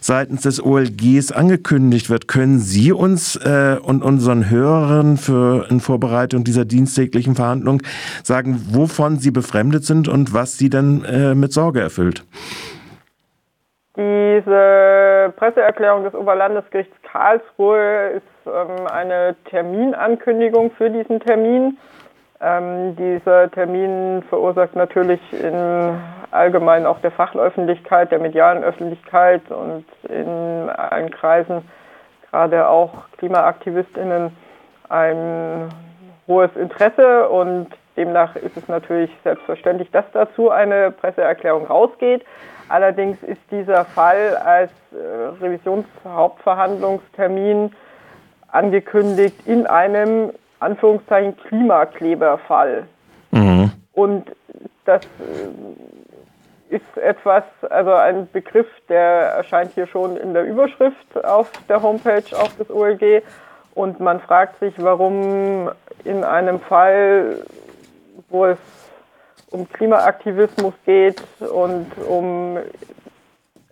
seitens des OLGs angekündigt wird. Können Sie uns äh, und unseren Hörern für in Vorbereitung dieser dienstäglichen Verhandlung sagen, wovon Sie befremdet sind und was Sie dann äh, mit Sorge erfüllt? Diese Presseerklärung des Oberlandesgerichts Karlsruhe ist ähm, eine Terminankündigung für diesen Termin. Ähm, dieser Termin verursacht natürlich in allgemein auch der Fachöffentlichkeit, der medialen Öffentlichkeit und in allen Kreisen, gerade auch KlimaaktivistInnen, ein hohes Interesse und demnach ist es natürlich selbstverständlich, dass dazu eine Presseerklärung rausgeht. Allerdings ist dieser Fall als äh, Revisionshauptverhandlungstermin angekündigt in einem Anführungszeichen Klimakleberfall. Mhm. Und das äh, ist etwas, also ein Begriff, der erscheint hier schon in der Überschrift auf der Homepage auch des OLG. Und man fragt sich, warum in einem Fall, wo es um Klimaaktivismus geht und um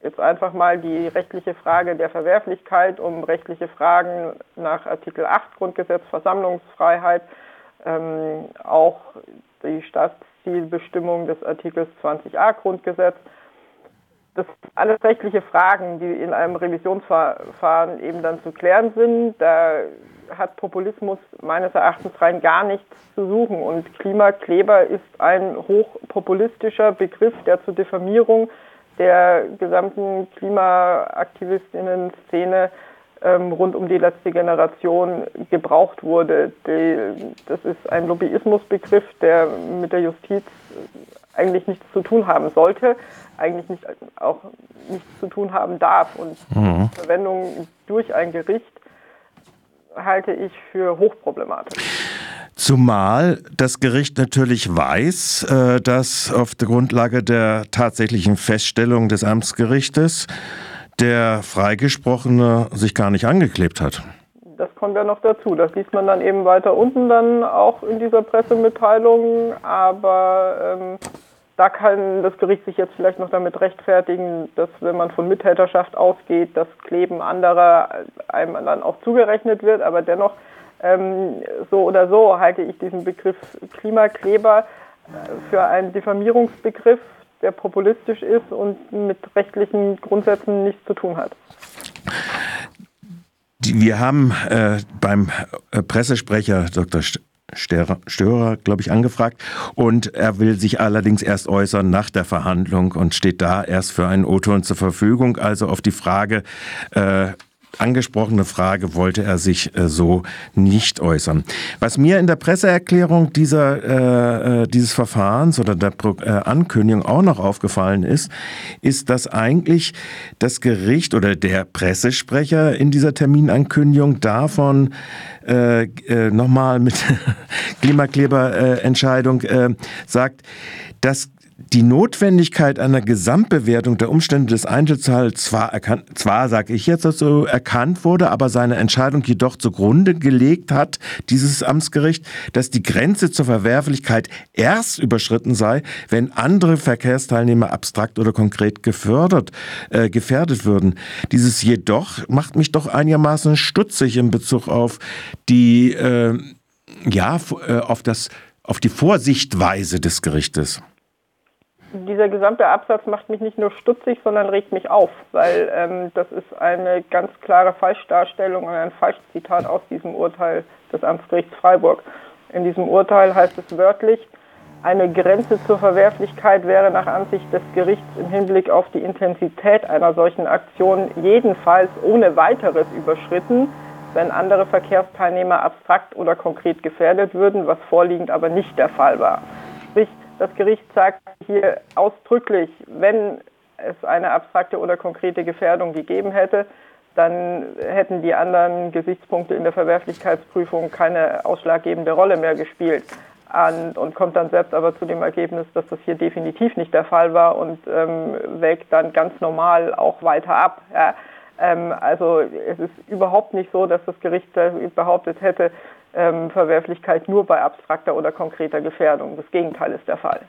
jetzt einfach mal die rechtliche Frage der Verwerflichkeit, um rechtliche Fragen nach Artikel 8 Grundgesetz, Versammlungsfreiheit, ähm, auch die Staatszielbestimmung des Artikels 20a Grundgesetz. Das sind alles rechtliche Fragen, die in einem Revisionsverfahren eben dann zu klären sind. Da hat Populismus meines Erachtens rein gar nichts zu suchen. Und Klimakleber ist ein hochpopulistischer Begriff, der zur Diffamierung der gesamten Klimaaktivistinnen-Szene ähm, rund um die letzte Generation gebraucht wurde. Die, das ist ein Lobbyismusbegriff, der mit der Justiz eigentlich nichts zu tun haben sollte, eigentlich nicht, auch nichts zu tun haben darf. Und mhm. Verwendung durch ein Gericht halte ich für hochproblematisch. Zumal das Gericht natürlich weiß, äh, dass auf der Grundlage der tatsächlichen Feststellung des Amtsgerichtes der Freigesprochene sich gar nicht angeklebt hat. Das kommt ja noch dazu. Das liest man dann eben weiter unten dann auch in dieser Pressemitteilung. Aber ähm, da kann das Gericht sich jetzt vielleicht noch damit rechtfertigen, dass wenn man von Mittäterschaft ausgeht, das Kleben anderer einem dann auch zugerechnet wird. Aber dennoch ähm, so oder so halte ich diesen Begriff Klimakleber äh, für einen Diffamierungsbegriff, der populistisch ist und mit rechtlichen Grundsätzen nichts zu tun hat. Wir haben äh, beim äh, Pressesprecher Dr. Störer, glaube ich, angefragt und er will sich allerdings erst äußern nach der Verhandlung und steht da erst für einen O-Ton zur Verfügung. Also auf die Frage, äh, angesprochene Frage wollte er sich äh, so nicht äußern. Was mir in der Presseerklärung dieser, äh, äh dieses Verfahrens oder der äh, Ankündigung auch noch aufgefallen ist, ist, dass eigentlich das Gericht oder der Pressesprecher in dieser Terminankündigung davon äh, nochmal mit Klimakleberentscheidung sagt, dass die Notwendigkeit einer Gesamtbewertung der Umstände des Einzelfalls zwar erkannt, zwar sage ich jetzt dazu, erkannt wurde, aber seine Entscheidung jedoch zugrunde gelegt hat, dieses Amtsgericht, dass die Grenze zur Verwerflichkeit erst überschritten sei, wenn andere Verkehrsteilnehmer abstrakt oder konkret gefördert, äh, gefährdet würden. Dieses jedoch macht mich doch einigermaßen stutzig in Bezug auf die, äh, ja, äh, auf das, auf die Vorsichtweise des Gerichtes dieser gesamte Absatz macht mich nicht nur stutzig, sondern regt mich auf, weil ähm, das ist eine ganz klare Falschdarstellung und ein Falschzitat aus diesem Urteil des Amtsgerichts Freiburg. In diesem Urteil heißt es wörtlich, eine Grenze zur Verwerflichkeit wäre nach Ansicht des Gerichts im Hinblick auf die Intensität einer solchen Aktion jedenfalls ohne weiteres überschritten, wenn andere Verkehrsteilnehmer abstrakt oder konkret gefährdet würden, was vorliegend aber nicht der Fall war. Sprich, das Gericht sagt hier ausdrücklich, wenn es eine abstrakte oder konkrete Gefährdung gegeben hätte, dann hätten die anderen Gesichtspunkte in der Verwerflichkeitsprüfung keine ausschlaggebende Rolle mehr gespielt. und kommt dann selbst aber zu dem Ergebnis, dass das hier definitiv nicht der Fall war und ähm, wägt dann ganz normal auch weiter ab. Ja. Ähm, also es ist überhaupt nicht so, dass das Gericht behauptet hätte, ähm, Verwerflichkeit nur bei abstrakter oder konkreter Gefährdung. Das Gegenteil ist der Fall.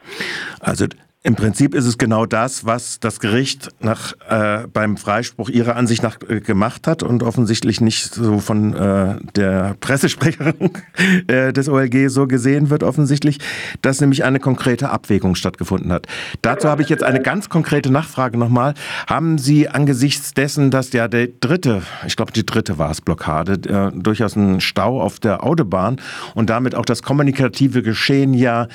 Also im Prinzip ist es genau das, was das Gericht nach, äh, beim Freispruch ihrer Ansicht nach äh, gemacht hat und offensichtlich nicht so von äh, der Pressesprecherin äh, des OLG so gesehen wird, offensichtlich, dass nämlich eine konkrete Abwägung stattgefunden hat. Dazu habe ich jetzt eine ganz konkrete Nachfrage nochmal. Haben Sie angesichts dessen, dass ja der dritte, ich glaube die dritte war es, Blockade, äh, durchaus ein Stau auf der Autobahn und damit auch das kommunikative Geschehen ja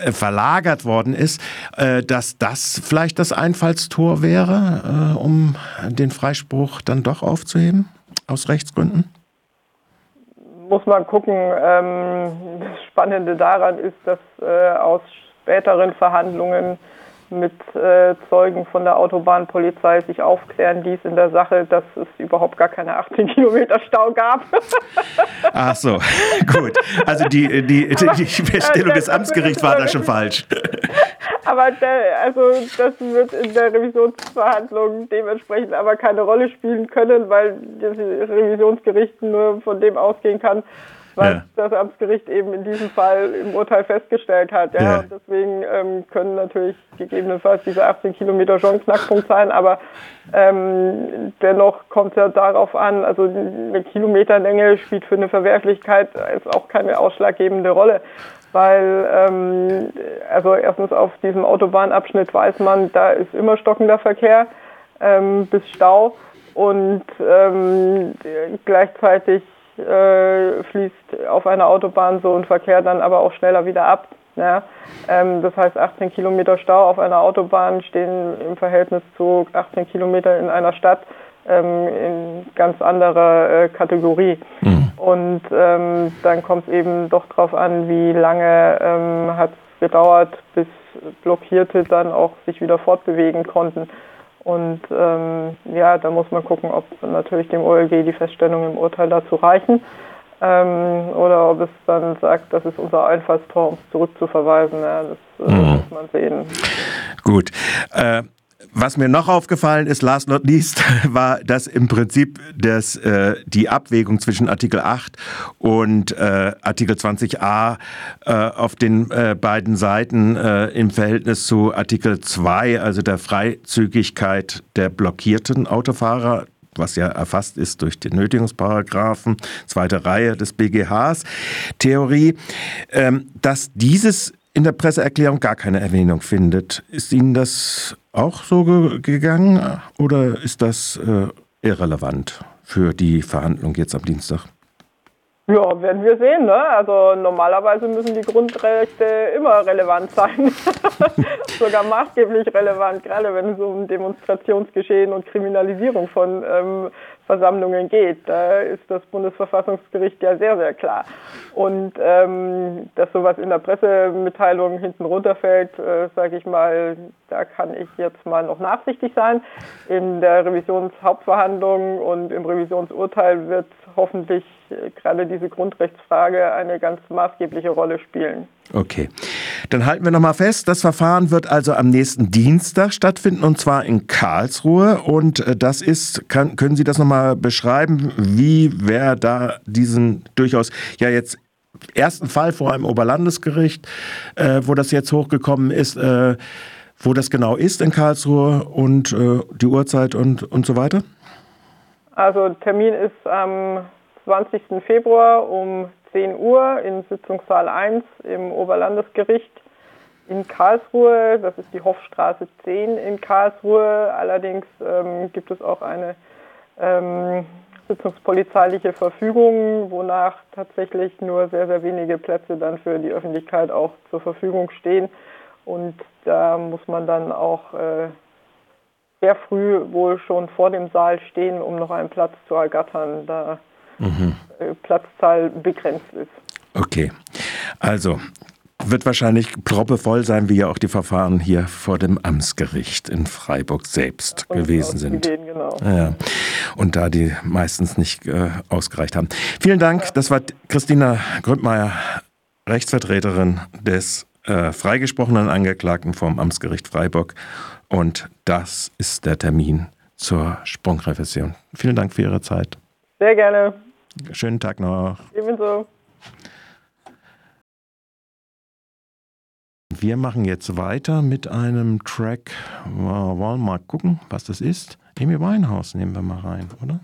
äh, verlagert worden ist, äh, dass das vielleicht das Einfallstor wäre, äh, um den Freispruch dann doch aufzuheben, aus Rechtsgründen? Muss man gucken. Ähm, das Spannende daran ist, dass aus späteren Verhandlungen mit äh, Zeugen von der Autobahnpolizei sich aufklären ließ in der Sache, dass es überhaupt gar keine 18 Kilometer Stau gab. Ach so, gut. Also die, die, die, die Feststellung des Amtsgerichts war da schon falsch. Aber der, also das wird in der Revisionsverhandlung dementsprechend aber keine Rolle spielen können, weil das Revisionsgericht nur von dem ausgehen kann, was ja. das Amtsgericht eben in diesem Fall im Urteil festgestellt hat. Ja, ja. Und deswegen ähm, können natürlich gegebenenfalls diese 18 Kilometer schon Knackpunkt sein, aber ähm, dennoch kommt es ja darauf an, also eine Kilometerlänge spielt für eine Verwerflichkeit ist auch keine ausschlaggebende Rolle weil ähm, also erstens auf diesem Autobahnabschnitt weiß man, da ist immer stockender Verkehr ähm, bis Stau und ähm, gleichzeitig äh, fließt auf einer Autobahn so ein Verkehr dann aber auch schneller wieder ab. Ja? Ähm, das heißt, 18 Kilometer Stau auf einer Autobahn stehen im Verhältnis zu 18 Kilometer in einer Stadt ähm, in ganz anderer äh, Kategorie. Mhm. Und ähm, dann kommt es eben doch darauf an, wie lange ähm, hat es gedauert, bis Blockierte dann auch sich wieder fortbewegen konnten. Und ähm, ja, da muss man gucken, ob natürlich dem OLG die Feststellungen im Urteil dazu reichen ähm, oder ob es dann sagt, das ist unser Einfallstor, um es zurückzuverweisen. Ja, das äh, mhm. muss man sehen. Gut. Äh was mir noch aufgefallen ist, last not least, war, dass im Prinzip das, äh, die Abwägung zwischen Artikel 8 und äh, Artikel 20a äh, auf den äh, beiden Seiten äh, im Verhältnis zu Artikel 2, also der Freizügigkeit der blockierten Autofahrer, was ja erfasst ist durch den Nötigungsparagraphen, zweite Reihe des BGHs, Theorie, ähm, dass dieses in der Presseerklärung gar keine Erwähnung findet. Ist Ihnen das auch so ge gegangen oder ist das äh, irrelevant für die Verhandlung jetzt am Dienstag? Ja, werden wir sehen. Ne? Also normalerweise müssen die Grundrechte immer relevant sein. Sogar maßgeblich relevant, gerade wenn es um Demonstrationsgeschehen und Kriminalisierung von ähm, Versammlungen geht. Da ist das Bundesverfassungsgericht ja sehr, sehr klar. Und ähm, dass sowas in der Pressemitteilung hinten runterfällt, äh, sage ich mal, da kann ich jetzt mal noch nachsichtig sein. In der Revisionshauptverhandlung und im Revisionsurteil wird hoffentlich äh, gerade diese Grundrechtsfrage eine ganz maßgebliche Rolle spielen. Okay. Dann halten wir nochmal fest, das Verfahren wird also am nächsten Dienstag stattfinden und zwar in Karlsruhe. Und äh, das ist, kann, können Sie das nochmal beschreiben, wie wer da diesen durchaus ja jetzt ersten Fall vor einem Oberlandesgericht, äh, wo das jetzt hochgekommen ist, äh, wo das genau ist in Karlsruhe und äh, die Uhrzeit und, und so weiter? Also Termin ist am 20. Februar um 10 Uhr in Sitzungssaal 1 im Oberlandesgericht in Karlsruhe. Das ist die Hofstraße 10 in Karlsruhe. Allerdings ähm, gibt es auch eine ähm, sitzungspolizeiliche Verfügung, wonach tatsächlich nur sehr, sehr wenige Plätze dann für die Öffentlichkeit auch zur Verfügung stehen. Und da muss man dann auch äh, sehr früh wohl schon vor dem Saal stehen, um noch einen Platz zu ergattern, da mhm. Platzzahl begrenzt ist. Okay, also wird wahrscheinlich proppevoll sein, wie ja auch die Verfahren hier vor dem Amtsgericht in Freiburg selbst ja, gewesen sind. Genau. ja. Und da die meistens nicht äh, ausgereicht haben. Vielen Dank, ja. das war Christina Gründmeier, Rechtsvertreterin des äh, freigesprochenen Angeklagten vom Amtsgericht Freiburg. Und das ist der Termin zur Sprungrevision. Vielen Dank für Ihre Zeit. Sehr gerne. Schönen Tag noch. Ebenso. wir machen jetzt weiter mit einem Track. Wir wollen mal gucken, was das ist. Amy Winehouse nehmen wir mal rein, oder?